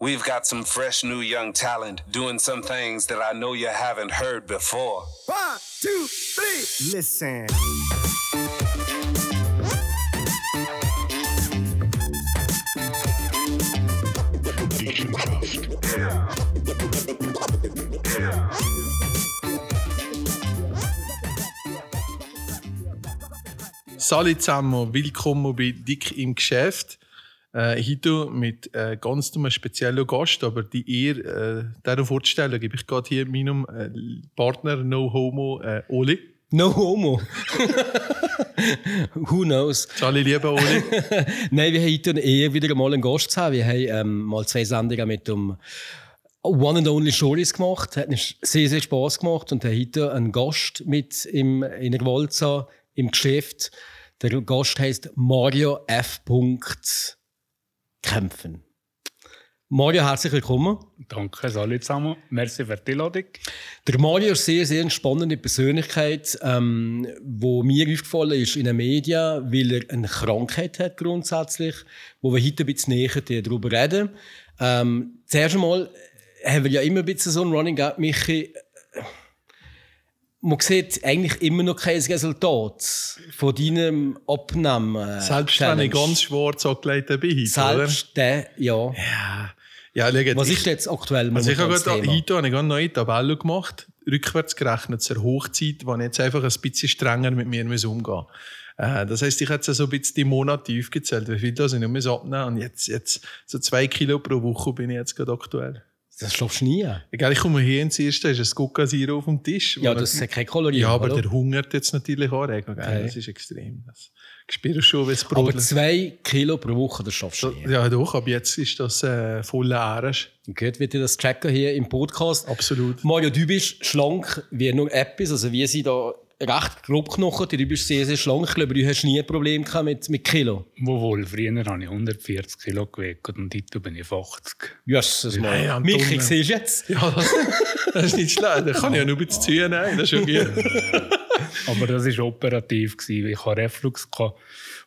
We've got some fresh new young talent doing some things that I know you haven't heard before. One, two, three. Listen. Salut zusammen, willkommen bei Dick im Geschäft. Äh, heute mit äh, ganz einem speziellen Gast, aber die Ehre, äh, deren vorzustellen, gebe ich gerade hier meinem äh, Partner No Homo äh, Oli. No homo. Who knows? Salut, lieber Oli. Nein, wir haben heute eher wieder mal einen Gast haben. Wir haben ähm, mal zwei Sendungen mit dem One and Only Stories gemacht. Hat uns sehr, sehr Spass gemacht und haben heute einen Gast mit im, in der Walza im Geschäft. Der Gast heißt Mario F. Kämpfen. Mario, herzlich willkommen. Danke, alle zusammen. Merci für die Einladung. Der Mario ist sehr, sehr eine spannende Persönlichkeit, ähm, wo mir aufgefallen ist in den Medien, weil er eine Krankheit hat grundsätzlich, wo wir heute ein bisschen näher darüber reden. Ähm, zuerst einmal haben wir ja immer ein bisschen so ein Running Gap, Michi. Man sieht eigentlich immer noch kein Resultat von deinem Abnehmen. Selbst wenn ich ganz schwarz angelegt bin, Selbst der, ja. Ja. Ja, schau, Was ich, ist jetzt aktuell Also ich habe heute habe ich eine neue Tabelle gemacht, rückwärts gerechnet zur Hochzeit, wo ich jetzt einfach ein bisschen strenger mit mir muss umgehen muss. Äh, das heisst, ich habe jetzt so ein bisschen die Monate aufgezählt, wie viel das ich noch muss abnehmen und jetzt, jetzt so zwei Kilo pro Woche bin ich jetzt gerade aktuell. Das schaffst du nie. Egal, ich komme hier ins erste, ist ein Gokasiro auf dem Tisch. Ja, das hat keine Kalorien. ja, aber oder? der hungert jetzt natürlich auch. Regen? Okay. Das ist extrem. Das spürst schon, wie es Aber brodelt. zwei Kilo pro Woche, das schaffst du nie. Ja, doch, aber jetzt ist das äh, voller Arsch. Gut, wird ihr das checken hier im Podcast. Absolut. Mario, du bist schlank wie nur etwas. Also wir sind da recht grob knochen. Du bist sehr, sehr schlank. Glaube, du hast nie ein Problem mit, mit Kilo. Wohl, früher habe ich 140 Kilo gewogen und heute bin ich 80. Jesus, Ja, Mario. ja, Michi, siehst du jetzt? Ja, das, das ist nicht schlecht. Da kann ich ja nur ein bisschen zu nehmen. Das ist schon gut. Aber das war operativ. Gewesen. Ich hatte Reflux gehabt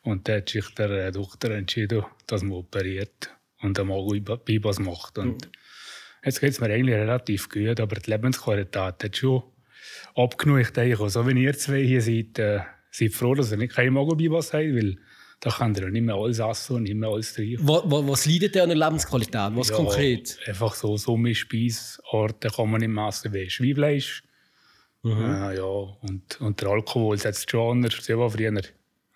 und da hat sich der äh, Doktor entschieden, dass man operiert und dann mal Bypass macht. Und jetzt geht es mir eigentlich relativ gut, aber die Lebensqualität hat schon abgenommen. Ich denke, so wie ihr zwei hier seid, äh, seid froh, dass ihr nicht keinen Magen-Bypass habt, weil da könnt ihr ja nicht mehr alles essen und nicht mehr alles trinken. Was, was, leidet dir an der Lebensqualität? Was Ja, konkret? Einfach so Summe Speisarten kann man nicht messen wie Schweinfleisch. Äh, ja, und, und der Alkohol setzt schon anders, als war früher.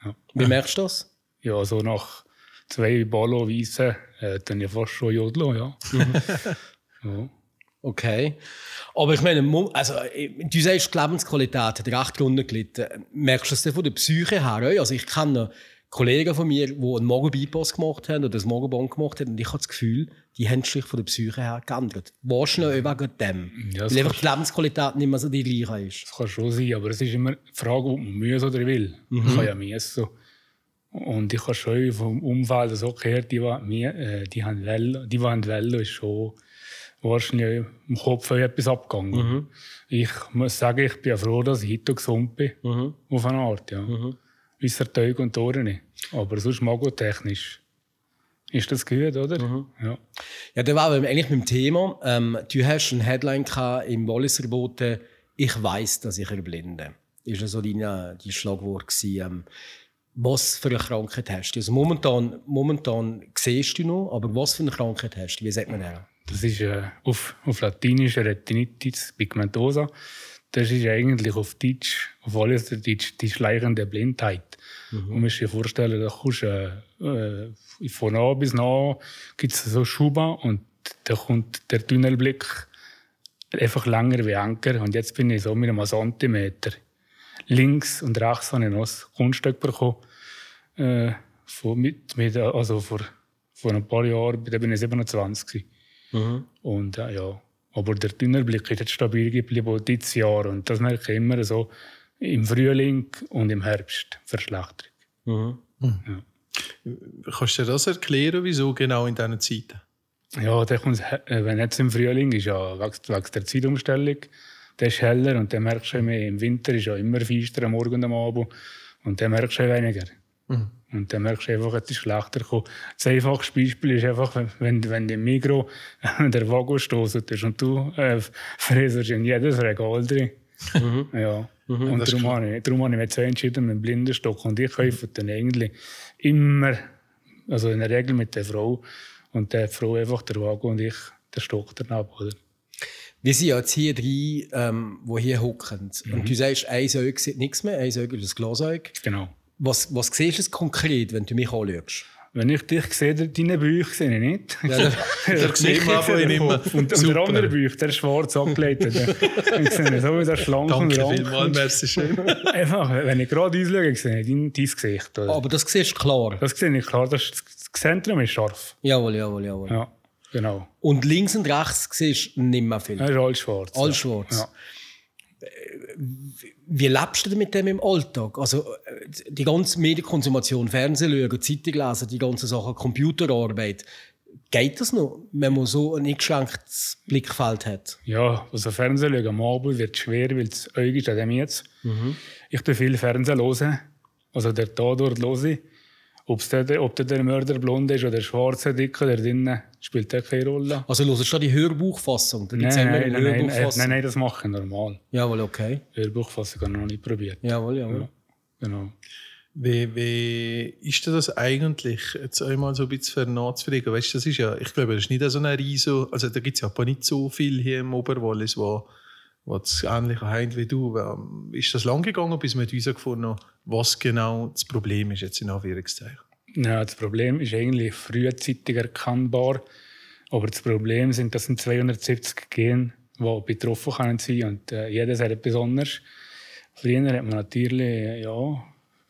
Ja. Wie merkst du das? ja, so nach zwei Ballo Weisse äh, dann ich fast schon jodeln, ja. ja. Okay. Aber ich meine, also, äh, du sagst, die Lebensqualität hat recht drunter gelitten. Merkst du das denn von der Psyche her? Also ich kenne Kollegen von mir, die einen Magen-Bypass gemacht haben oder ein Magenband gemacht haben und ich habe das Gefühl, die haben sich von der Psyche her geändert. Wahrscheinlich auch wegen dem. Ja, Weil einfach die Lebensqualität nicht mehr so die gleiche ist. Das kann schon sein, aber es ist immer die Frage, ob man muss oder will. Ich kann ja müssen. Und ich habe schon vom Umfeld so gehört, die, die, die, äh, die haben wollen, die, die haben wollen, ist schon wahrscheinlich im Kopf etwas abgegangen. Ich muss sagen, ich bin froh, dass ich heute gesund bin. Auf eine Art, ja. Außer Teug und Ohren. Aber sonst magotechnisch ist das gut, oder? Ja. Ja, da waren wir eigentlich mit dem Thema. Ähm, du hast eine Headline gehabt im Walliser Bote, ich weiß, dass ich erblinde. Ist ja so dein, dein Schlagwort gewesen. Ähm, was für eine Krankheit hast du? Also momentan, momentan siehst du noch, aber was für eine Krankheit hast du? Wie sagt man das? Das ist äh, auf, auf Latinisch Retinitis pigmentosa. Das ist eigentlich auf Deutsch, auf alles Deutsch, die schleichende Blindheit. Und man muss sich vorstellen, da kommst äh, von A bis nach gibt es so Schuba und da kommt der Tunnelblick einfach länger wie Anker. Und jetzt bin ich so mit einem Zentimeter. Links und rechts habe ich noch ein Kunststück bekommen. Äh, von, mit, mit, also vor, vor ein paar Jahren, da bin ich 27. gewesen. Und äh, ja, aber der Tunnelblick ist jetzt stabil geblieben dieses Jahr. Und das merke ich immer so im Frühling und im Herbst Verschlechterung. Kannst du dir das erklären, wieso genau in diesen Zeiten? Ja, der kommt, äh, wenn jetzt im Frühling ist, ja, wegen, wegen der Zeitumstellung, der ist heller und dann merkst du mehr, im Winter ist ja immer feister am Morgen und am Abend und dann merkst du weniger. Und dann merkst du einfach, es ist schlechter gekommen. Das einfachste Beispiel ist einfach, wenn, wenn im Migro der Wagen stoßt ist und du äh, fräserst in jedes Regal drin. Ja. Und darum habe, ich, darum habe ich mich so entschieden mit dem Blindenstock. Und ich kaufe dann eigentlich immer, also in der Regel mit der Frau. Und der Frau einfach der Wagen und ich den Stock daneben. Oder? Wir sind ja jetzt hier drei, ähm, die hier hocken. Und du sagst, ein Auge sieht nichts mehr, ein Auge ist das Glasauge. Genau. Was, was siehst du konkret, wenn du mich anschaust? Wenn ich dich sehe, deine Bücher sehe ich nicht. Ja, Da sieht man von ihm immer. Und, und der andere Büch, der ist schwarz angelegt. Ich sehe so wieder schlank und Danke rank. vielmals, merci schön. Einfach, wenn ich gerade ausschaue, sehe ich dein, dein Gesicht. Oder? Aber das siehst du klar. Das sehe ich klar, das, das Zentrum ist scharf. Jawohl, jawohl, jawohl. Ja, genau. Und links und rechts siehst du nicht mehr viel. Er ist alles schwarz. Alles ja. schwarz. Ja. Wie lebst du mit dem im Alltag? Also äh, die ganze Medienkonsumation, Fernsehen schauen, Zeitung lesen, die ganzen Sachen, Computerarbeit. Geht das noch, wenn man so ein eingeschränktes Blickfeld hat? Ja, also Fernsehen schauen am Abend wird schwer, weil das Auge ist an dem jetzt. Ich tue viel Fernsehen hören. Also der Tatort höre ich. Ob's der, ob der, der Mörder blond ist oder schwarz, dick oder drin, spielt das keine Rolle. Also hörst du da die Hörbuchfassung? Da Nein, nein, eine nein, Hörbuchfassung. nein, nein, das mache ich normal. Jawohl, okay. Hörbuchfassung habe ich noch nicht probiert. Jawohl, jawohl. Ja, genau. Wie, wie ist das eigentlich, jetzt einmal so ein bisschen für nachzufragen? Weißt du, das ist ja, ich glaube, das ist nicht so ein Riso, also da gibt es ja aber nicht so viel hier im Oberwallis, wo, wo das Ähnliche haben wie du. Ähm, Ist das lang gegangen, bis wir herausgefunden haben, was genau das Problem ist, jetzt in Anführungszeichen? Ja, das Problem ist eigentlich frühzeitig erkennbar. Aber das Problem sind, das sind 270 Gene, die betroffen können sein und äh, jedes hat etwas anderes. Früher hat man natürlich, ja,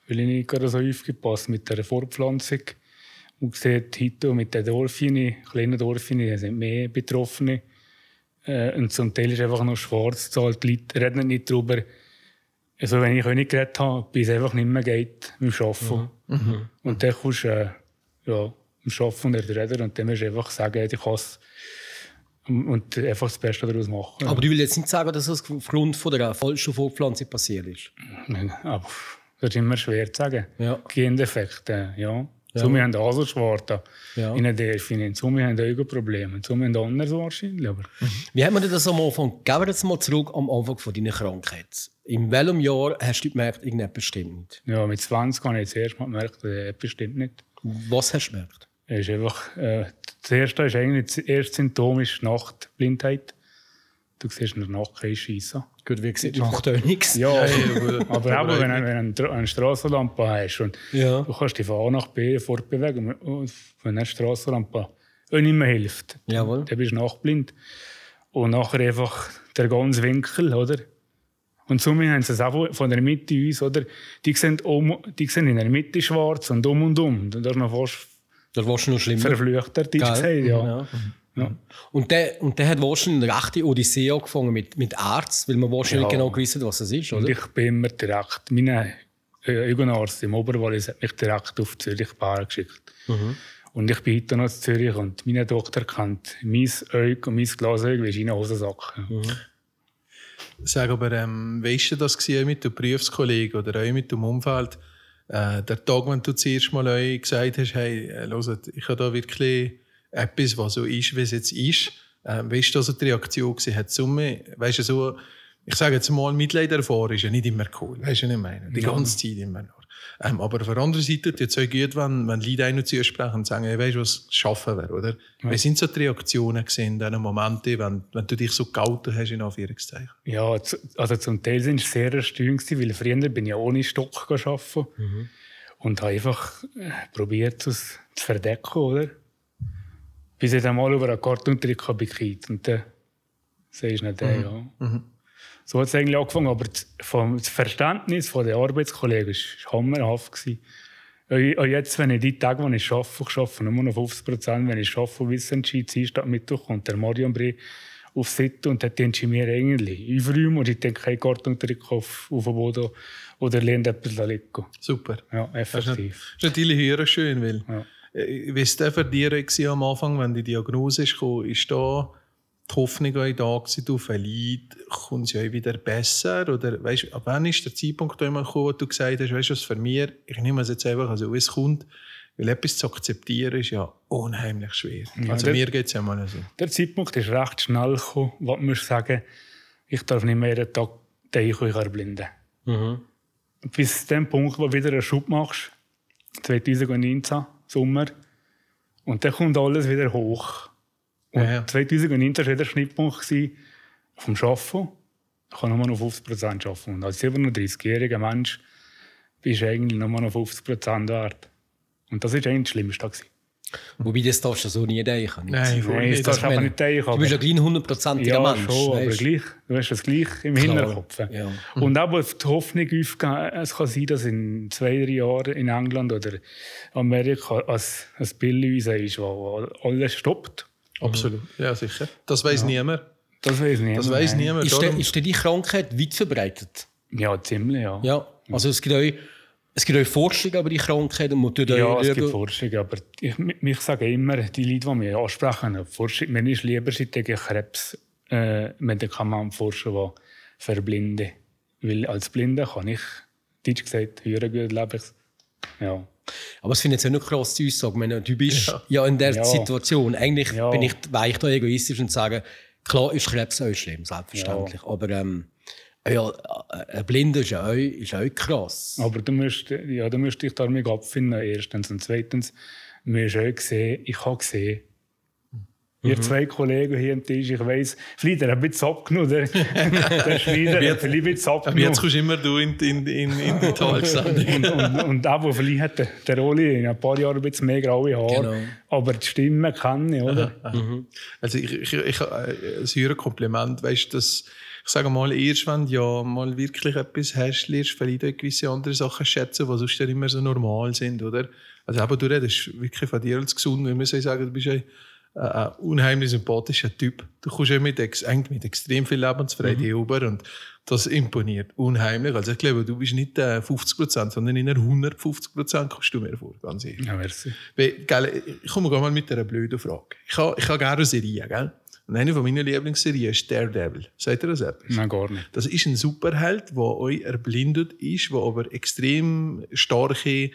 will ich nicht gerade so aufgepasst mit der Fortpflanzung. Man sieht heute mit den Dorfinen, kleinen Dorfinen, sind mehr Betroffene. Äh, und zum Teil ist einfach noch schwarz. Die Leute reden nicht darüber. Also wenn ich nicht geredet habe, bis es einfach nicht mehr geht mit dem Arbeiten. Und dann kommst du äh, ja, im Arbeiten und reden und dann musst du einfach sagen, ich kann es und einfach das Beste daraus machen. Aber du willst jetzt nicht sagen, dass das aufgrund von der falschen Fortpflanzung passiert ist? Aber das ist immer schwer zu sagen. Ja. Gendefekte, ja. So, wir haben Haselschwarte Ja. in den Delfinen, so, wir haben Augenprobleme, so, wir haben anders wahrscheinlich. Aber Wie hat man dir das am Anfang? Gehen wir jetzt mal zurück am Anfang von deiner Krankheit. In welchem Jahr hast du gemerkt, irgendetwas stimmt nicht? ja, mit 20 habe ich das erste Mal gemerkt, etwas stimmt nicht. Was hast du gemerkt? Es ist einfach, äh, das erste ist eigentlich, das erste Symptom ist Nachtblindheit. Du siehst in der Nacht kein Schiessen. Gut, wie gesagt, macht auch nichts. Ja, aber auch wenn, du- wenn du eine Straßenlampe hast und Ja. du kannst dich von A nach B fortbewegen, und wenn eine Straßenlampe auch nicht mehr hilft, Jawohl. dann bist du nachtblind. Und nachher einfach der ganze Winkel, oder? Und somit haben sie es auch von der Mitte uns, oder? Die sehen, um, die sehen in der Mitte schwarz und um und um. Das ist noch fast Das war schon noch schlimmer. verfluchter Geil. gesagt, ja. Ja. Ja. Und der, und der hat wahrscheinlich eine rechte Odyssee angefangen mit, mit Arzt, weil man wahrscheinlich Ja. genau gewusst hat, was es ist, Und oder? ich bin immer direkt, mein äh, Augenarzt im Oberwallis hat mich direkt auf Zürich Bar geschickt. Und ich bin heute noch in Zürich und mein Doktor kennt mein Auge und mein Glasauge wie seine Hosensack. Sag aber, ähm, weißt du das gewesen, mit den Berufskollegen oder auch mit dem Umfeld? Äh, der Tag, wenn du zuerst mal euch gesagt hast, hey, äh, hört, ich habe da wirklich etwas, was so ist, wie es jetzt ist. Äh, weißt du, also die Reaktion hat Summe, weißt du, so, ich sage jetzt mal, Mitleid erfahren ist ja nicht immer cool, weißt du, was ich meine? Die ganze Zeit immer nur. Ähm, aber auf der anderen Seite tut es auch gut, wenn, wenn Leute einen zusprechen und sagen, hey, weißt du, was schaffen wir, oder? Wie sind so die Reaktionen in diesen Momenten, wenn, wenn du dich so gehalten hast, in Anführungszeichen? Ja, also zum Teil sind sie sehr erstaunt weil früher bin ich ja ohne Stock arbeiten und habe einfach äh, probiert, es zu verdecken, oder? Bis ich dann mal über einen Kartontrick habe gekriegt und dann sagst du nicht, äh, ja. So hat es eigentlich angefangen, aber das, vom, das Verständnis von den Arbeitskollegen war hammerhaft. gewesen. Auch jetzt, wenn ich die Tage, wo ich arbeite, ich arbeite nur noch 50 Prozent, wenn ich arbeite, Wissenschaft, Dienstag, Mittwoch und der Marion Bre auf Sitten und denke ich mir eigentlich aufräumen und ich denke keinen Kartontrick auf, auf den Boden oder lehne etwas liegen. Super. Ja, effektiv. das ist natürlich höher schön, weil Ja. Äh, wie es der für dich war am Anfang, wenn die Diagnose ist, gekommen, ist da die Hoffnung euch da gewesen, du verliert, kommt es wieder besser? Oder weißt, ab wann ist der Zeitpunkt gekommen, wo du gesagt hast, weißt du was, für mich, ich nehme es jetzt einfach, also wie es kommt, weil etwas zu akzeptieren ist ja unheimlich schwer. Ja, also der- mir geht es ja mal so. Der Zeitpunkt ist recht schnell gekommen, wo man sagen ich darf nicht mehr jeden Tag den ich euch erblinden. Bis zu dem Punkt, wo du wieder einen Schub machst, 2019, Sommer, und dann kommt alles wieder hoch. Und Ja, ja. 2019 war der Schnittpunkt vom Arbeiten. Ich kann nur noch 50% arbeiten. Und als 37-jähriger Mensch bist du eigentlich nur noch 50% wert. Und das war eigentlich das Schlimmste. Gewesen. Wobei das darfst du so nie denken. Nein, voll Nein, das darfst du aber nicht denken. Du bist ja aber- gleich ein hundertprozentiger ja, Mensch. schon, aber weisst. gleich. Du hast das gleich im Klar, Hinterkopf. ja. Und auch die Hoffnung aufgehen, es kann sein, dass in zwei, drei Jahren in England oder Amerika ein, ein Bild ist, wo alles stoppt. Absolut, ja sicher. Das weiß niemand. Das weiß nicht. Das weiß niemand. Ist, denn, ist denn die Krankheit weit verbreitet? Ja, ziemlich, ja. Ja. Also es gibt auch, es gibt auch Forschung über die Krankheit und man tut Ja, es gibt Forschung, aber ich, ich sage immer, die Leute, die wir ansprechen, Forschung, mir ist lieber gegen Krebs äh, Medikamente forschen, die verblinden. Weil als Blinde kann ich, deutsch gesagt, hören gut lebe ich. Ja. Aber es finde ich jetzt auch noch krass Aussage. Ich meine, du bist ja, Ja. in der Ja. Situation. Eigentlich Ja. bin ich, ich da egoistisch und sage, klar ist Krebs auch schlimm, selbstverständlich. Aber ähm, ja, ein Blinder ist ja auch, ist auch krass. Aber du musst, ja, du musst dich damit abfinden, erstens. Und zweitens, du hast auch gesehen, ich habe gesehen, Wir zwei Kollegen hier am Tisch, ich weiss, vielleicht hat ein bisschen abgenommen, der, der Schneider hat vielleicht ein bisschen abgenommen. jetzt kommst du immer du in, in, in, in die Talsendung. und, und, und auch, vielleicht hat der, der Oli in ein paar Jahren ein bisschen mehr graue Haare, Genau. aber die Stimme kann ich, oder? Also ich, ich, ich, äh, ein höheres Kompliment, weißt du, dass ich sage mal, erst wenn du ja mal wirklich etwas hast, lernst du vielleicht auch gewisse andere Sachen schätzen, die sonst ja immer so normal sind, oder? Also eben, du redest wirklich von dir als gesund, wenn wir so sagen, du bist ein, äh, ein unheimlich sympathischer Typ. Du kommst ja mit, eigentlich mit extrem viel Lebensfreude über und das imponiert unheimlich. Also ich glaube, du bist nicht äh, 50 Prozent, sondern in einer 150 Prozent kommst du mir vor, ganz ehrlich. Ja, merci. Weil, gell, ich komme mal mit einer blöden Frage. Ich habe ich ha gerne Serien, gell? Und eine von meinen Lieblingsserien ist Daredevil. Sagt ihr das etwas? Nein, gar nicht. Das ist ein Superheld, der euch erblindet ist, der aber extrem starke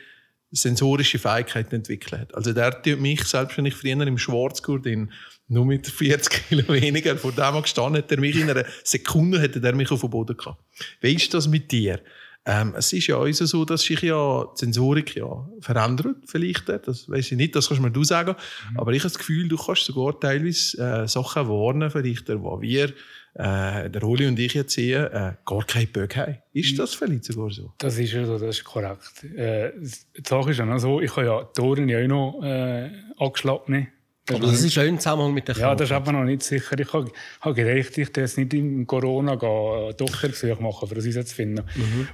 sensorische Fähigkeiten entwickelt hat. Also der tut mich, selbst wenn ich früher im Schwarzgurt in nur mit 40 Kilo weniger vor dem gestanden hat, er mich in einer Sekunde hätte er mich auf den Boden gehabt. Wie ist das mit dir? Ähm, es ist ja also so, dass sich ja die Sensorik ja verändert, vielleicht. Das weiß ich nicht, das kannst mir du sagen. Aber ich habe das Gefühl, du kannst sogar teilweise äh, Sachen warnen, vielleicht, die wir, äh, der Oli und ich jetzt sehen, äh, gar keine Böcke haben. Ist das vielleicht sogar so? Das ist ja so, das ist korrekt. Äh, die Sache ist ja noch so, ich habe ja die Ohren ja auch noch äh, angeschlagen. Aber das ist auch im Zusammenhang mit der Ja, das ist Krankheit. aber noch nicht sicher. Ich habe, gedacht, ich darf jetzt nicht im Corona gehen, äh, Doktorbesuch machen, um herauszufinden,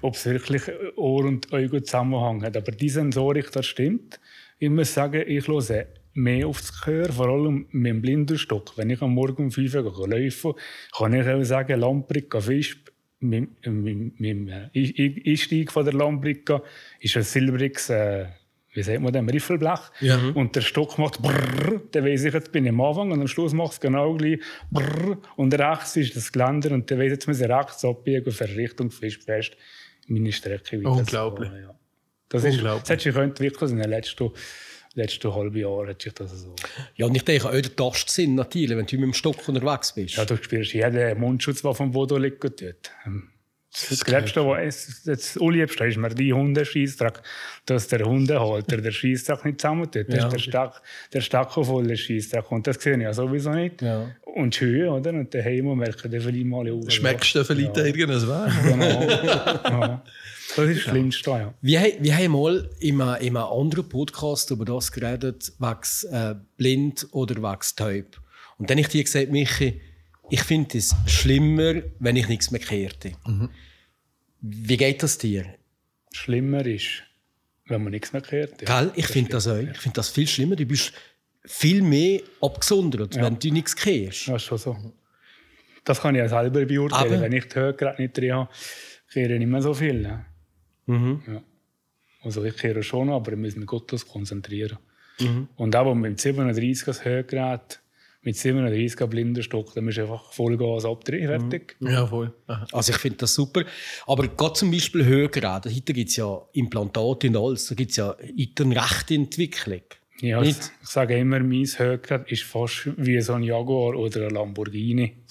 ob es wirklich Ohr und Auge zusammenhängen hat. Aber die Sensorik, das stimmt. Ich muss sagen, ich höre mehr auf das Gehör, vor allem mit dem Blindenstock. Wenn ich am Morgen um 5 Uhr laufe, kann ich auch sagen, Lambrika Fisch, mit, mit, mit dem Einstieg von der Lambrika ist ein silbriges, äh, wie sagt man dem, Riffelblech. Ja. Und der Stock macht brrr, dann weiss ich, jetzt bin ich am Anfang und am Schluss macht es genau gleich brrr. Und rechts ist das Geländer und dann weiss ich, jetzt muss ich rechts abbiegen für Richtung Fischfest meine Strecke weiter Unglaublich. Ja. Das, ist, Unglaublich. das hat sich entwickelt in den letzten, letzten halben Jahren. Hat sich das so. Ja, und ich denke auch der Tastsinn natürlich, wenn du mit dem Stock unterwegs bist. Ja, du spürst jeden Mundschutz, der vom Boden liegt. Dort. Das Letzte, was das Unliebste ist mir die Hundescheissdreck, dass der Hundehalter der Scheissdreck nicht zusammentut. Das Ja. ist der, Stack, der stackenvolle Scheissdreck. Und das sehe ich ja sowieso nicht. Ja. Und schön, oder? Und daheim merken die vielleicht mal auf. Schmeckst du vielleicht ja. irgendwas weg? Genau. ja. Das ist das Schlimmste, ja. Wir, haben- wir haben mal in einem, in einem anderen Podcast über das geredet, wegen äh, blind oder wegen taub. Und dann habe ich dir gesagt, Michi, ich finde es schlimmer, wenn ich nichts mehr kehrte. Wie geht das dir? Schlimmer ist, wenn man nichts mehr hört. Ja. Gell? Ich finde das auch. Ich finde das viel schlimmer. Du bist viel mehr abgesondert, wenn du nichts kehrst. Das ist schon so. Das kann ich ja selber beurteilen. Aber- Wenn ich die Hörgeräte nicht drin habe, kehre ich nicht mehr so viel. Ne? Mhm. Ja. Also ich kehre schon, aber ich muss mich Gottes konzentrieren. Mhm. Und auch mit dem 37 das Hörgerät, mit 37 am Blindenstock, dann musst du einfach Vollgas abdrehen, fertig. Ja, voll. Aha. Also ich finde das super. Aber gerade zum Beispiel Hörgeräte, heute gibt es ja Implantate und alles, da gibt es ja heute eine rechte Entwicklung. Ja, ich, ich sage immer, mein Hörgerät ist fast wie so ein Jaguar oder ein Lamborghini.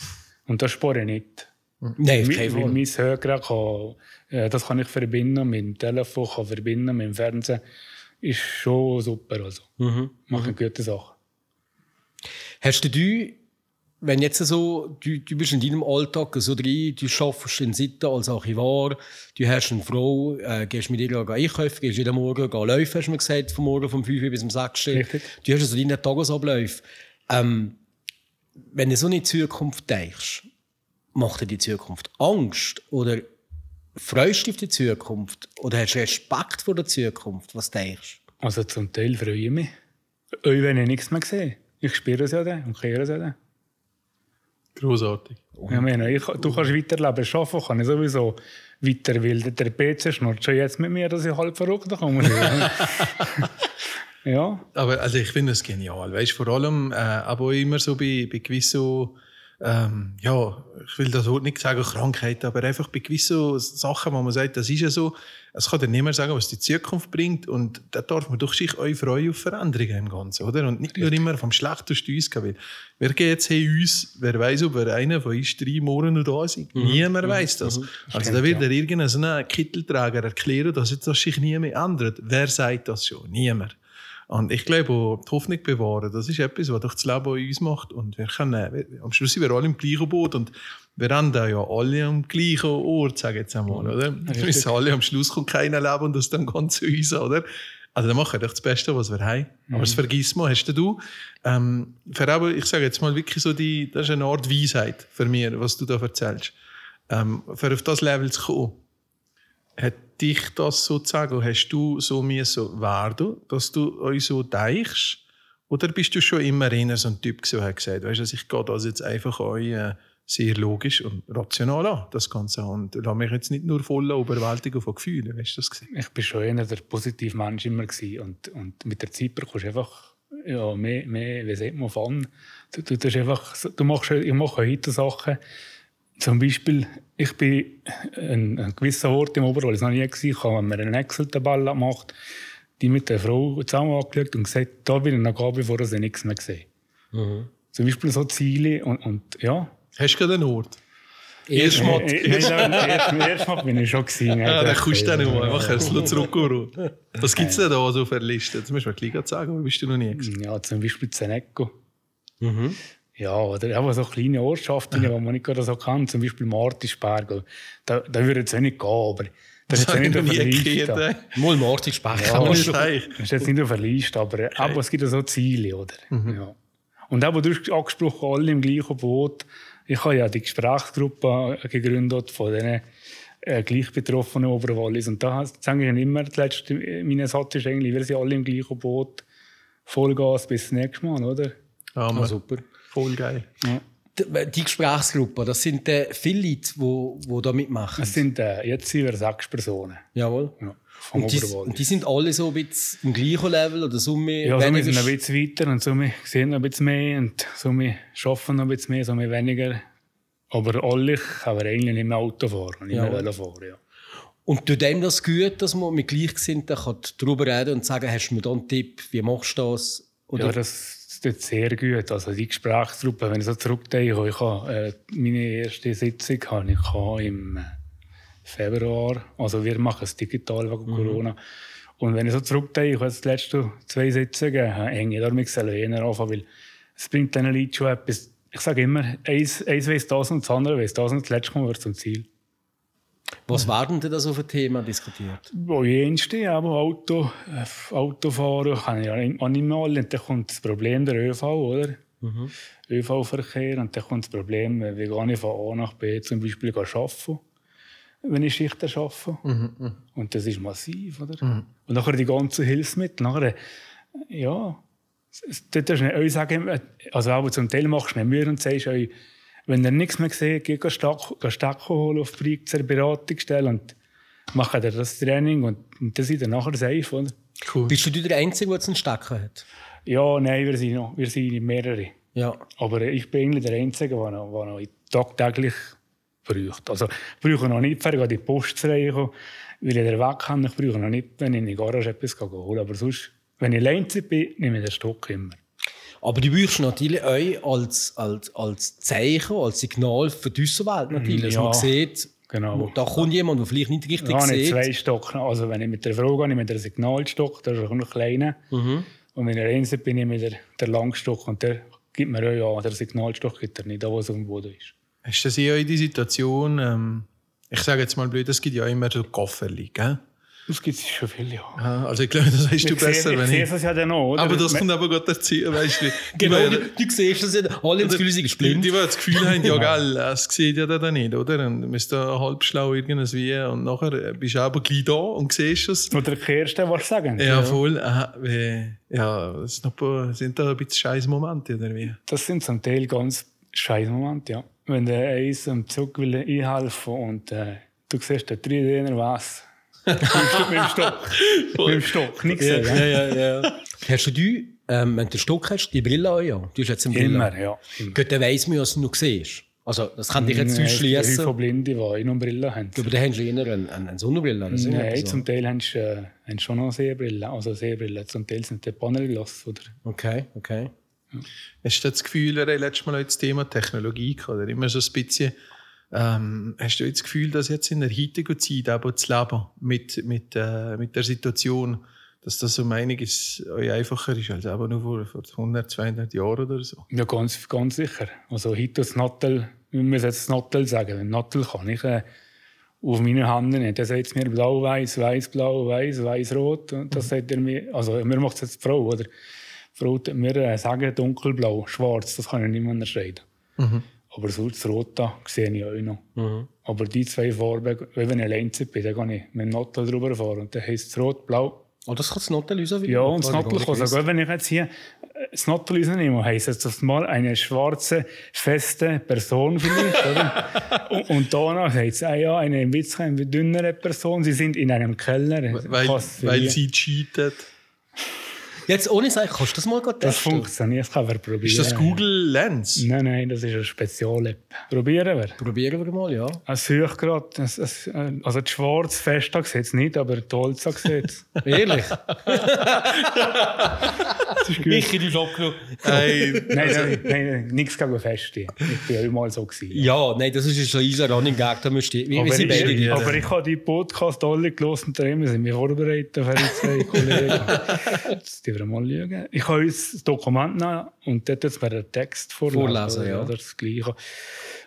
Und das spare ich nicht. Nein, auf keinen Fall. Mein Hörgerät kann, äh, das kann ich verbinden mit dem Telefon, kann verbinden mit dem Fernsehen. Ist schon super. Also. Mhm. Macht eine gute Sache. Hast du, du wenn jetzt so, du, du bist in deinem Alltag so drin, du arbeitest in Sitten als Archivar, du hast eine Frau, äh, gehst mit ihr einkaufen, gehst jeden Morgen laufen, hast du mir gesagt, vom Morgen vom 5 Uhr bis um 6 Uhr. Richtig. Du hast also deine Tagesabläufe. Ähm, wenn du so in die Zukunft denkst, macht dir die Zukunft Angst? Oder freust du dich auf die Zukunft? Oder hast du Respekt vor der Zukunft? Was denkst Also zum Teil freue ich mich. Auch wenn ich nichts mehr sehe. Ich spüre es ja dann und kehre es ja dann. Großartig. Ich meine, ich, du kannst weiterleben. Schaffen kann ich sowieso weiter, weil der PC schnurrt schon jetzt mit mir, dass ich halb verrückt komme. ja, Aber also ich finde es genial. Weißt vor allem, äh, aber immer so bei, bei gewissen, ähm, ja, ich will das nicht sagen, Krankheiten, aber einfach bei gewissen Sachen, wo man sagt, das ist ja so, es kann dir niemand sagen, was die Zukunft bringt. Und da darf man doch sich auch freuen auf Veränderungen im Ganzen, oder? Und nicht nur immer vom Schlechtesten uns gehen. Weil wer geht jetzt hey, uns, wer weiß, ob er einer von uns drei Morgen noch da sind? Niemand weiß das. Also da wird er irgendein Kittelträger erklären, dass jetzt das sich nie mehr ändert. Wer sagt das schon? Niemand. Und ich glaube, auch die Hoffnung bewahren, das ist etwas, was doch das Leben an uns macht. Und wir können, wir, am Schluss sind wir alle im gleichen Boot und wir haben da ja alle am gleichen Ort, sage ich jetzt einmal, oder? Wir wissen alle, am Schluss kommt keiner leben und das dann ganz zu uns, oder? Also dann machen wir doch das Beste, was wir haben. Aber das vergiss mal, hast du. Ähm, für aber, ich sage jetzt mal wirklich so, die, das ist eine Art Weisheit für mich, was du da erzählst. Ähm, für auf das Level zu kommen, hat dich das sozusagen, hast du so müssen werden, dass du euch so denkst? Oder bist du schon immer eher so ein Typ gewesen, der hat gesagt, weißt du, ich gehe das jetzt einfach euch äh, sehr logisch und rational an, das Ganze. Und lasse mich jetzt nicht nur voll überwältigen von Gefühlen, weißt du das gesehen? ich bin schon eher der positive Mensch immer gewesen. Und, und mit der Zeit bekommst du einfach ja, mehr, mehr, wie sagt man, Fun. Du, du, einfach, du machst, ich mache heute Sachen, zum Beispiel, ich bin an einem gewissen Ort im Oberwallis noch nie gewesen, ich habe mir eine Excel-Tabelle gemacht, die mit der Frau zusammen angeschaut und gesagt, da will ich noch gehen, bevor sie nichts mehr sehe. Zum Beispiel so Ziele und, und ja. Hast du gerade einen Ort? Erst Mal- Äh, nein, da- erst, erst mal bin ich schon gewesen. Ja, dann kommst du einfach ein bisschen zurück. Was gibt es denn da so für Listen? Jetzt musst du mir gleich sagen, wo bist du noch nie gewesen? Ja, zum Beispiel Zeneco. Ja, oder aber so kleine Ortschaften, die man nicht gerade so kann. Zum Beispiel Martisberg. Da, da würde es auch nicht gehen, aber das ist jetzt nicht auf der. Liste. Mal Martin Speck. Ja, kann man das ist eigentlich- Das ist jetzt nicht auf der Liste, aber, aber es gibt ja so Ziele, oder? Ja. Und auch, du hast angesprochen, alle im gleichen Boot. Ich habe ja die Gesprächsgruppe gegründet von den äh, gleich betroffenen Oberwallis. Und da sage ich immer, das letzte, mein Satz ist eigentlich, wir sind alle im gleichen Boot. Vollgas bis zum nächsten Mal, oder? Ja. Ah, super. Voll geil. Die- Die Gesprächsgruppe, das sind äh, viele Leute, die, die da mitmachen. Es sind, äh, jetzt sind wir sechs Personen. Jawohl. Ja, vom Und die, und die sind alle so ein bisschen im gleichen Level oder mehr? Ja, weniger sind ein bisschen weiter und wir sehen noch ein bisschen mehr und arbeiten noch ein bisschen mehr, so wir weniger. Aber alle können wir eigentlich nicht mehr Auto fahren und nicht mehr Ja. Velo fahren. Ja. Und tut dem das gut, dass man mit Gleichgesinnten kann darüber reden und sagen, hast du mir da einen Tipp, wie machst du das? Oder ja, das tut sehr gut. Also die Gesprächsgruppe, wenn ich so zurückdenke, ich habe, äh, meine erste Sitzung hatte ich im äh, Februar. Also wir machen es digital wegen Corona. Und wenn ich so zurückdenke, ich habe jetzt die letzten zwei Sitzungen äh, enge da mit Selena anfangen, weil es bringt diesen Leuten schon etwas. Ich sage immer, eins, eins weiss das und das andere weiss das und das letzte kommen wir zum Ziel. Was werden denn da so für Themen diskutiert? Wo jenste, aber Auto, äh, Autofahren kann ich ja nicht auch nicht mehr alle. Und dann kommt das Problem der ÖV, oder? ÖV-Verkehr. Und dann kommt das Problem, äh, wie gehe ich von A nach B zum Beispiel arbeiten, wenn ich Schichten arbeite. Und das ist massiv, oder? Und nachher die ganzen Hilfsmittel. Nachher, äh, ja, dort ist nicht euch sagen, also auch zum Teil machst du mir Mühe und sagst euch, wenn ihr nichts mehr seht, geht Stecken holen auf die Brixer Beratungsstelle und machen dir das Training und, und dann seid ihr nachher safe, oder? Cool. Bist du der Einzige, der einen Stecker hat? Ja, nein, wir sind noch, wir sind mehrere. Ja. Aber ich bin eigentlich der Einzige, der noch, der noch tagtäglich braucht. Also ich brauche noch nicht, wenn ich an die Post zu kommen, weil ich den Weg kann. Ich brauche noch nicht, wenn ich in die Garage etwas holen Aber sonst, wenn ich allein bin, nehme ich den Stock immer. Aber die brauchst du natürlich auch als, als, als Zeichen, als Signal für die Außenwelt natürlich. Dass Ja, man sieht, genau. da kommt jemand, der vielleicht nicht richtig Ja, sieht. zwei Stock. Also wenn ich mit der Frau gehe, ich den Signalstock, der ist auch noch kleiner. Mhm. Und wenn ich allein bin, ich den, den Langstock und der gibt mir auch ja, der Signalstock gibt er nicht, da wo es auf dem Boden ist. Hast du das eher in die Situation, ähm, ich sage jetzt mal blöd, es gibt ja immer so Kofferli, gell? Das gibt es schon viel, ja. Ja, also ich glaube, das weißt du Ich besser, sehe, wenn ich sehe ich... es ja dann auch, oder? Aber das kommt aber gerade dazu, weißt du. Genau, die- du, du siehst das ja. Alle das Gefühl, sie sind Die, gesplint. die, die das Gefühl haben, ja, gell, es sieht ja da nicht, oder? Und du bist da halb schlau irgendwie und nachher bist du aber gleich da und siehst es. Oder der Erste, was sagen. Ja, voll. Aha, wie, ja, das ein paar, sind da ein bisschen scheiß Momente, oder wie? Das sind zum Teil ganz scheiß Momente, ja. Wenn der eins am Zug will einhelfen und äh, du siehst, der Trainer was. Mit dem Stock. mit dem Stock, nicht Ja, gesehen. ja, ja, ja. Hast du die, ähm, wenn du den Stock hast, die Brille auch, ja? Du hast jetzt eine Brille. Immer, ja. Immer. Gut, dann weiss man ja, was du noch siehst. Also, das kann dich jetzt ausschließen. Es gibt von Blinden, die auch noch Brille haben. Aber dann hast du eher eine, eine, eine Sonnenbrille. Oder. Nein, so. zum Teil haben sie, äh, schon noch Sehbrille. Also Sehbrille. Zum Teil sind die Panelglas. Oder? Okay, okay. Hast du das Gefühl, wir haben letztes Mal auch das Thema Technologie gehabt, oder? Immer so ein bisschen, ähm, hast du jetzt das Gefühl, dass jetzt in der heutigen Zeit aber das Leben mit, mit, äh, mit der Situation, dass das um einiges euch einfacher ist als aber nur vor, vor 100, 200 Jahren oder so? Ja, ganz, ganz sicher. Also heute das Nattel, wir müssen jetzt das Nattel sagen. Ein Nattel kann ich äh, auf meine Hand nicht. Der sagt mir blau, weiß, weiß, blau, weiß, weiß, rot. Und das sagt er mir, also mir macht es jetzt die Frau, oder? Die Frau mir äh, sagen dunkelblau, schwarz, das kann ich nicht mehr unterscheiden. Aber so das Rot da sehe ich auch noch. Aber die zwei Farben, wenn ich allein bin, dann kann ich mit dem Nattel drüber fahren. Und dann heisst es rot, blau, Oh, das kann das Nottel lösen? ja, und das Oh, Nattel kann sogar, wenn ich jetzt hier äh, das Nattel nehme, heisst es das mal eine schwarze, feste Person vielleicht, oder? und, und danach heißt es, ah ja, eine ein bisschen dünnere Person, sie sind in einem Keller. Weil, weil sie cheatet. Jetzt ohne Sagen, kannst du das mal gut Das testen? funktioniert, das kann man probieren. Ist das Google Lens? Nein, nein, das ist eine Spezial-App. Probieren wir. Probieren wir mal, ja. Es sucht gerade, es- es- also die schwarze Festa sieht es nicht, aber die Holza sieht es. Ehrlich? Das ist gut. ich in die Job genommen. Hey, Nein, nein, nein, nein, nichts gegen Feste. Ich bin ja immer so gewesen. Ja, nein, das ist schon unser Running Gag, da müsst ihr, Aber sind beide ich, aber ich habe die Podcast alle gelesen und darum sind wir vorbereitet für die zwei Kollegen. Wir mal schauen. Ich habe uns das Dokument nehmen und dort jetzt mir den Text vorlesen. Vorlesen, ja. Oder das Gleiche.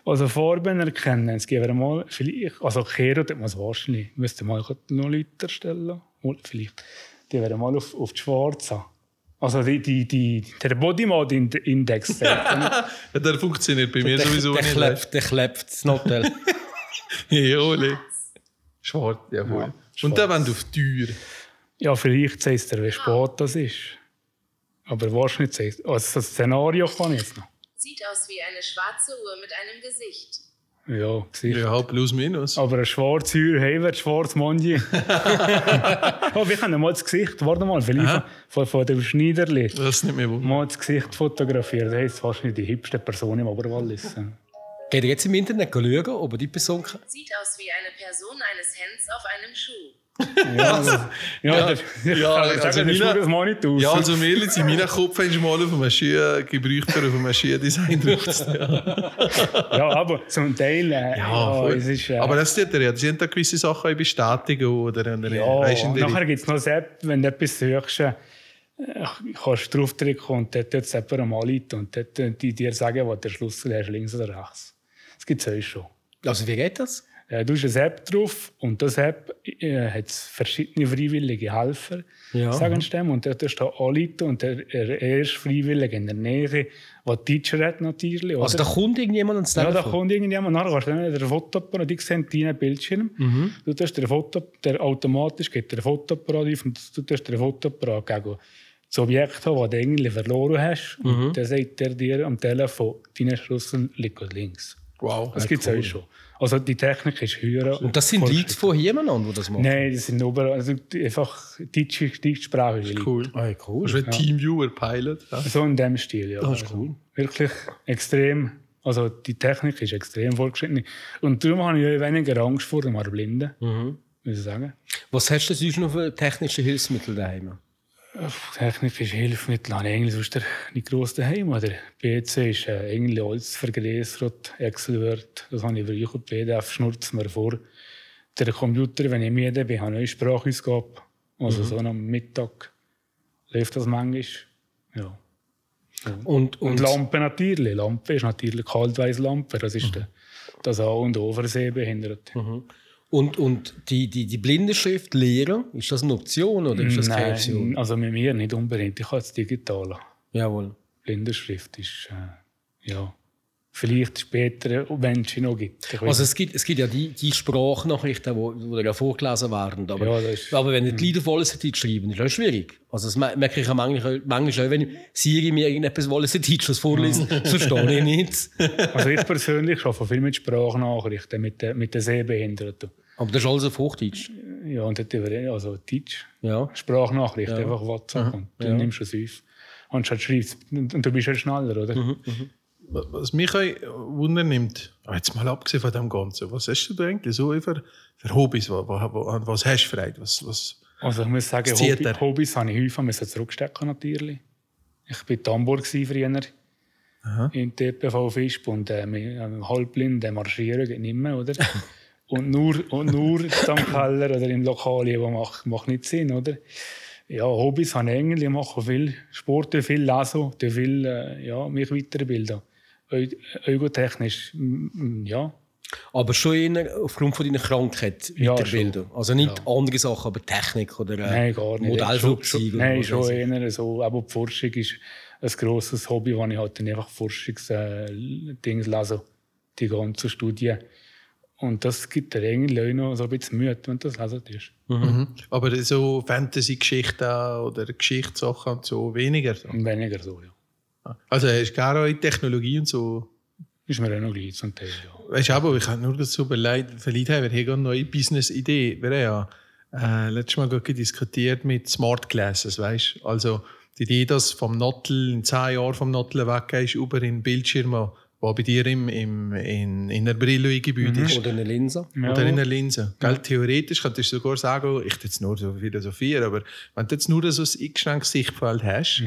Also Farben erkennen, es geben wir mal, vielleicht, also Kero, das muss wahrscheinlich, müsste mal noch Leute erstellen. Oder vielleicht, die werden mal auf, auf die Schwarze. Also die, die, die, der Body Mode Index. Ja, der funktioniert bei mir der, sowieso der nicht. klebt, der klebt das Nottel. Ja. Schwarz, ja, voll. Und dann, wenn du auf die Tür. Ja, vielleicht sagt er, wie spät das ist. Aber wahrscheinlich sagt also das Szenario kann ich jetzt noch. Sieht aus wie eine schwarze Uhr mit einem Gesicht. Ja, Gesicht. Ja, plus minus. Aber ein schwarzer Uhr, hey, wer schwarz Mondi. oh, wir können mal das Gesicht, warte mal, vielleicht von, von dem Schneiderli. Das ist nicht mehr wohl. Mal das Gesicht fotografieren. Das ist wahrscheinlich die hübschste Person im Oberwallis. Geht ihr jetzt im Internet schauen, ob ihr die Person kann? Sieht aus wie eine Person eines Hens auf einem Schuh. Ja, also, ja, ja, kann also sagen, das mal nicht aus. Ja, also zu sein, in meinem Kopf hast du mal auf einem Ski gebraucht auf einem Skidesign drauf. Ja, ja, aber zum Teil, äh, ja, voll. es ist... Äh, Aber das tut er ja. Sie haben da gewisse Sachen bestätigen oder, oder Ja, weißt nachher gibt es noch App, wenn du etwas suchst, äh, kannst du draufdrücken und dort tut es jemand mal ein und dort die dir sagen, wo der Schlüssel hast, links oder rechts. Das gibt es auch schon. Also, wie geht das? Äh, du hast eine App drauf und das App äh, hat verschiedene freiwillige Helfer, Ja. sagen sie dem, und dort du anrufen und der, der erste Freiwillige in der Nähe, der Teacher hat natürlich. Also, da oder? kommt irgendjemand ans Ja, da Telefon? kommt irgendjemand, nachher kannst du dann den Fotoapparat, die sehen deinen Bildschirm. Mhm. Du tust den Foto, der automatisch geht der Fotoapparat auf und du tust den Fotoapparat gegen das Objekt haben, das du eigentlich verloren hast. Mhm. Und dann sagt er dir am Telefon, dein Schlüssel liegt links. Wow. Das gibt es auch schon. Also die Technik ist höher. Und das sind Leute von hier die das machen? Nein, das sind überall. Also einfach deutsche, deutschsprachige Leute. Cool. Ah, cool. Das ist wie Teamviewer Pilot. Ja. So in dem Stil, ja. Das ist Also cool. Wirklich extrem. Also die Technik ist extrem fortgeschritten. Und darum habe ich weniger Angst vor dem Blinden, Mhm. muss ich sagen. Was hast du sonst noch für technische Hilfsmittel daheim? Technische Hilfsmittel habe ich eigentlich sonst nicht gross daheim. Oder PC ist äh, eigentlich alles vergrößert, Excel Word, das habe ich früher, PDF schnurzt mir vor. Der Computer, wenn ich müde bin, habe ich eine Sprachausgabe. Also so am Mittag läuft das manchmal. Ja. Und, Und und, Lampe natürlich. Lampe ist natürlich Kaltweißlampe. Das ist der, das A und O für Sehbehinderte. Und, und die, die, die Blindenschrift lehren, ist das eine Option oder ist das keine Option? Nein, also mit mir nicht unbedingt. Ich habe es digital. Jawohl. Blindenschrift ist, äh, ja, vielleicht später, wenn es sie noch gibt. Ich Also es gibt, es gibt ja die, die Sprachnachrichten, die wo, wo ja vorgelesen werden. Aber, Ja, ist- aber wenn die Lieder voll schreiben, ist das schwierig. Also das me- merke ich auch manchmal, manchmal auch, wenn Siri mir irgendetwas wollen, sie was vorlesen, verstehe ich nicht. nicht. Also ich persönlich arbeite viel mit Sprachnachrichten, mit, den- mit den Sehbehinderten. Aber das ist alles auf Hochdeutsch. Ja, und dort über, also Deutsch, Ja. Sprachnachricht, einfach WhatsApp. Und du nimmst es auf. Anstatt schreibst und, und du bist ja schneller, oder? Mhm. Was mich auch Wunder nimmt, jetzt mal abgesehen von dem Ganzen, was hast du eigentlich so für, für Hobbys? Was, was, was hast du Freude? Was, was, Also ich muss sagen, Hobby. Hobbys habe ich häufig müssen zurückstecken natürlich. Ich war Tambour gsi früher in TPV Fisp und äh, einem halbblinden Marschieren geht nicht mehr, oder? und nur, und nur am Keller oder im Lokal, das macht, macht nicht Sinn, oder? Ja, Hobbys habe ich eigentlich, ich mache viel Sport, viel lesen, viel äh, ja, mich weiterbilden. Mm, ja. Aber schon eher aufgrund von deiner Krankheit Ja, weiterbilden. also nicht andere Sachen, aber Technik oder äh, Nein, gar nicht. Modellflugzeug. Schon- oder Nein, schon eher so. Aber die Forschung ist ein grosses Hobby, wo ich halt dann einfach Forschungsdinge lese, die ganzen Studien. Und das gibt dir eigentlich auch noch so ein bisschen Mühe, wenn du das lesen tust. Mhm. Aber so Fantasy-Geschichten oder Geschichtssachen und so weniger. So. Und weniger so, ja. Also hast du gar auch Technologie und so. Ist mir auch noch gleich zum Teil, ja. Weißt du, aber ich habe nur dazu überlegt, vielleicht haben wir hier eine neue Business-Idee. Wir haben ja äh, letztes Mal diskutiert mit Smart Glasses, weißt du? Also die Idee, dass vom Nottel in zehn Jahren vom Nottel weggehst, über in Bildschirme, wo bei dir im, im, in, in der Brille eingebaut ist. Oder eine Linse. ja. Oder in der Linse. Gell, theoretisch könntest du sogar sagen, ich tue jetzt nur so philosophieren, aber wenn du jetzt nur so ein eingeschränktes Sichtfeld hast,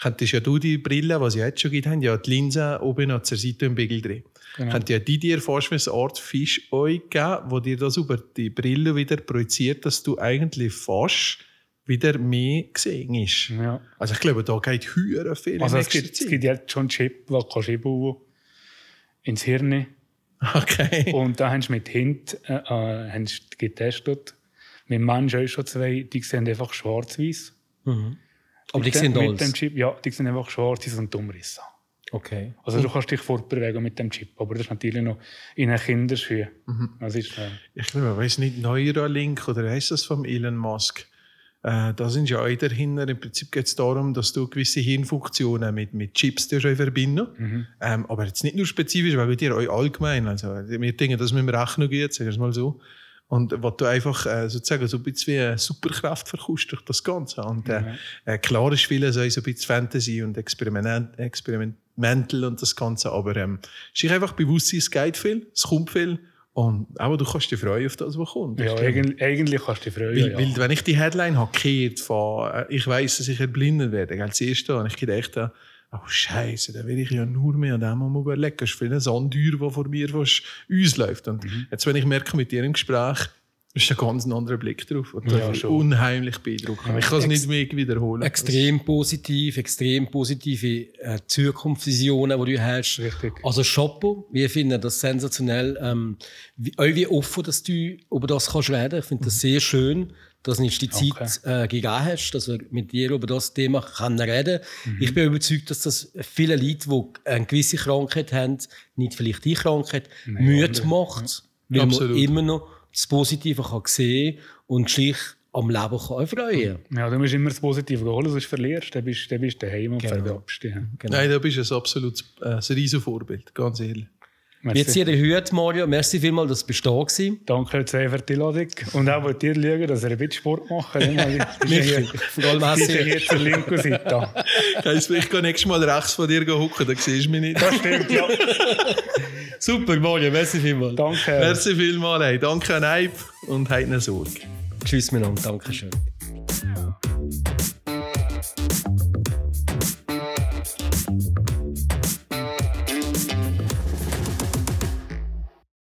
könntest ja du die Brille, die sie jetzt schon gibt, haben ja die Linse oben an der Seite im Spiegel drin. Genau. Könnt ja die dir wie eine Art Fisch euch geben, wo dir das über die Brille wieder projiziert, dass du eigentlich fast wieder mehr gesehen ist. Ja. Also ich glaube, da geht höher viel Also es gibt, es gibt jetzt schon einen Chip, den kannst du einbauen ins Hirn. Okay. Und da haben sie mit Hint äh, äh, haben getestet. Mit Menschen schon zwei, die sehen einfach schwarz-weiß. Aber die sehen mit dem Chip, ja, die sehen einfach schwarz und Umrisse. Okay. Also du kannst dich fortbewegen mit dem Chip, aber das ist natürlich noch in den Kinderschuhen. Das ist, äh, ich glaube, weiß nicht, Neuralink oder heißt das vom Elon Musk? Äh, da sind ja auch dahinter. Im Prinzip geht es darum, dass du gewisse Hirnfunktionen mit, mit Chips verbinden ähm, Aber jetzt nicht nur spezifisch, weil wir dir allgemein. Also, wir denken, das mit dem Rechnen geht, sagen wir es mal so. Und was du einfach äh, sozusagen so ein bisschen wie eine Superkraft verkaufst durch das Ganze. Und äh, äh, klar ist vieles so ein bisschen Fantasy und Experiment, Experimental und das Ganze, aber ähm, es ist einfach bewusst, es geht viel, es kommt viel und aber du kannst dich freuen auf das, was kommt. ja, eigentlich, eigentlich kannst du dich freuen. weil, ja. weil, wenn ich die Headline habe von äh, ich weiß, dass ich erblindet werde, als erste, und ich gedacht, äh, oh Scheiße, da will ich ja nur mehr an dem mal überlegen. Das ist viel eine Sandtür, die vor mir fast uns läuft. Und Mhm. jetzt, wenn ich merke, mit dir im Gespräch, ist ein ganz anderer Blick drauf. Und Ja, das ist schon. unheimlich beeindruckend. Ich kann es nicht mehr wiederholen. Extrem positiv, extrem positive äh, Zukunftsvisionen, die du hast. Richtig. Also Chapeau, wir finden das sensationell. Ähm, wie, auch wie offen dass du über das kannst reden. Ich finde das sehr schön, dass du nicht die Zeit äh, gegeben hast, dass wir mit dir über das Thema können reden Ich bin überzeugt, dass das viele Leute, die eine gewisse Krankheit haben, nicht vielleicht die Krankheit, Mühe macht, weil Absolut. man immer noch das Positive kann sehen und sich am Leben kann freuen Ja, du musst immer das Positive holen, sonst verlierst du. Dann bist dann bist du daheim und Genau. verwerbst dich. Genau. Nein, da bist du ein absolutes äh, ein Vorbild, ganz ehrlich. Merci. Jetzt ihr Hüte, Mario. Merci vielmals, dass du da gewesen. Danke sehr für die Einladung. Und auch wollt ihr schauen, dass ihr ein bisschen Sport macht. Michi, vor allem hier, Messi. ist hier zur linken Seite. Heisst, ich gehe nächstes Mal rechts von dir hocken, dann siehst du mich nicht. Das stimmt, ja. Super, Mario. Merci vielmals. Danke. Merci vielmals. Hey. Danke an Eib und habt eine Sorge. Tschüss miteinander. Dankeschön.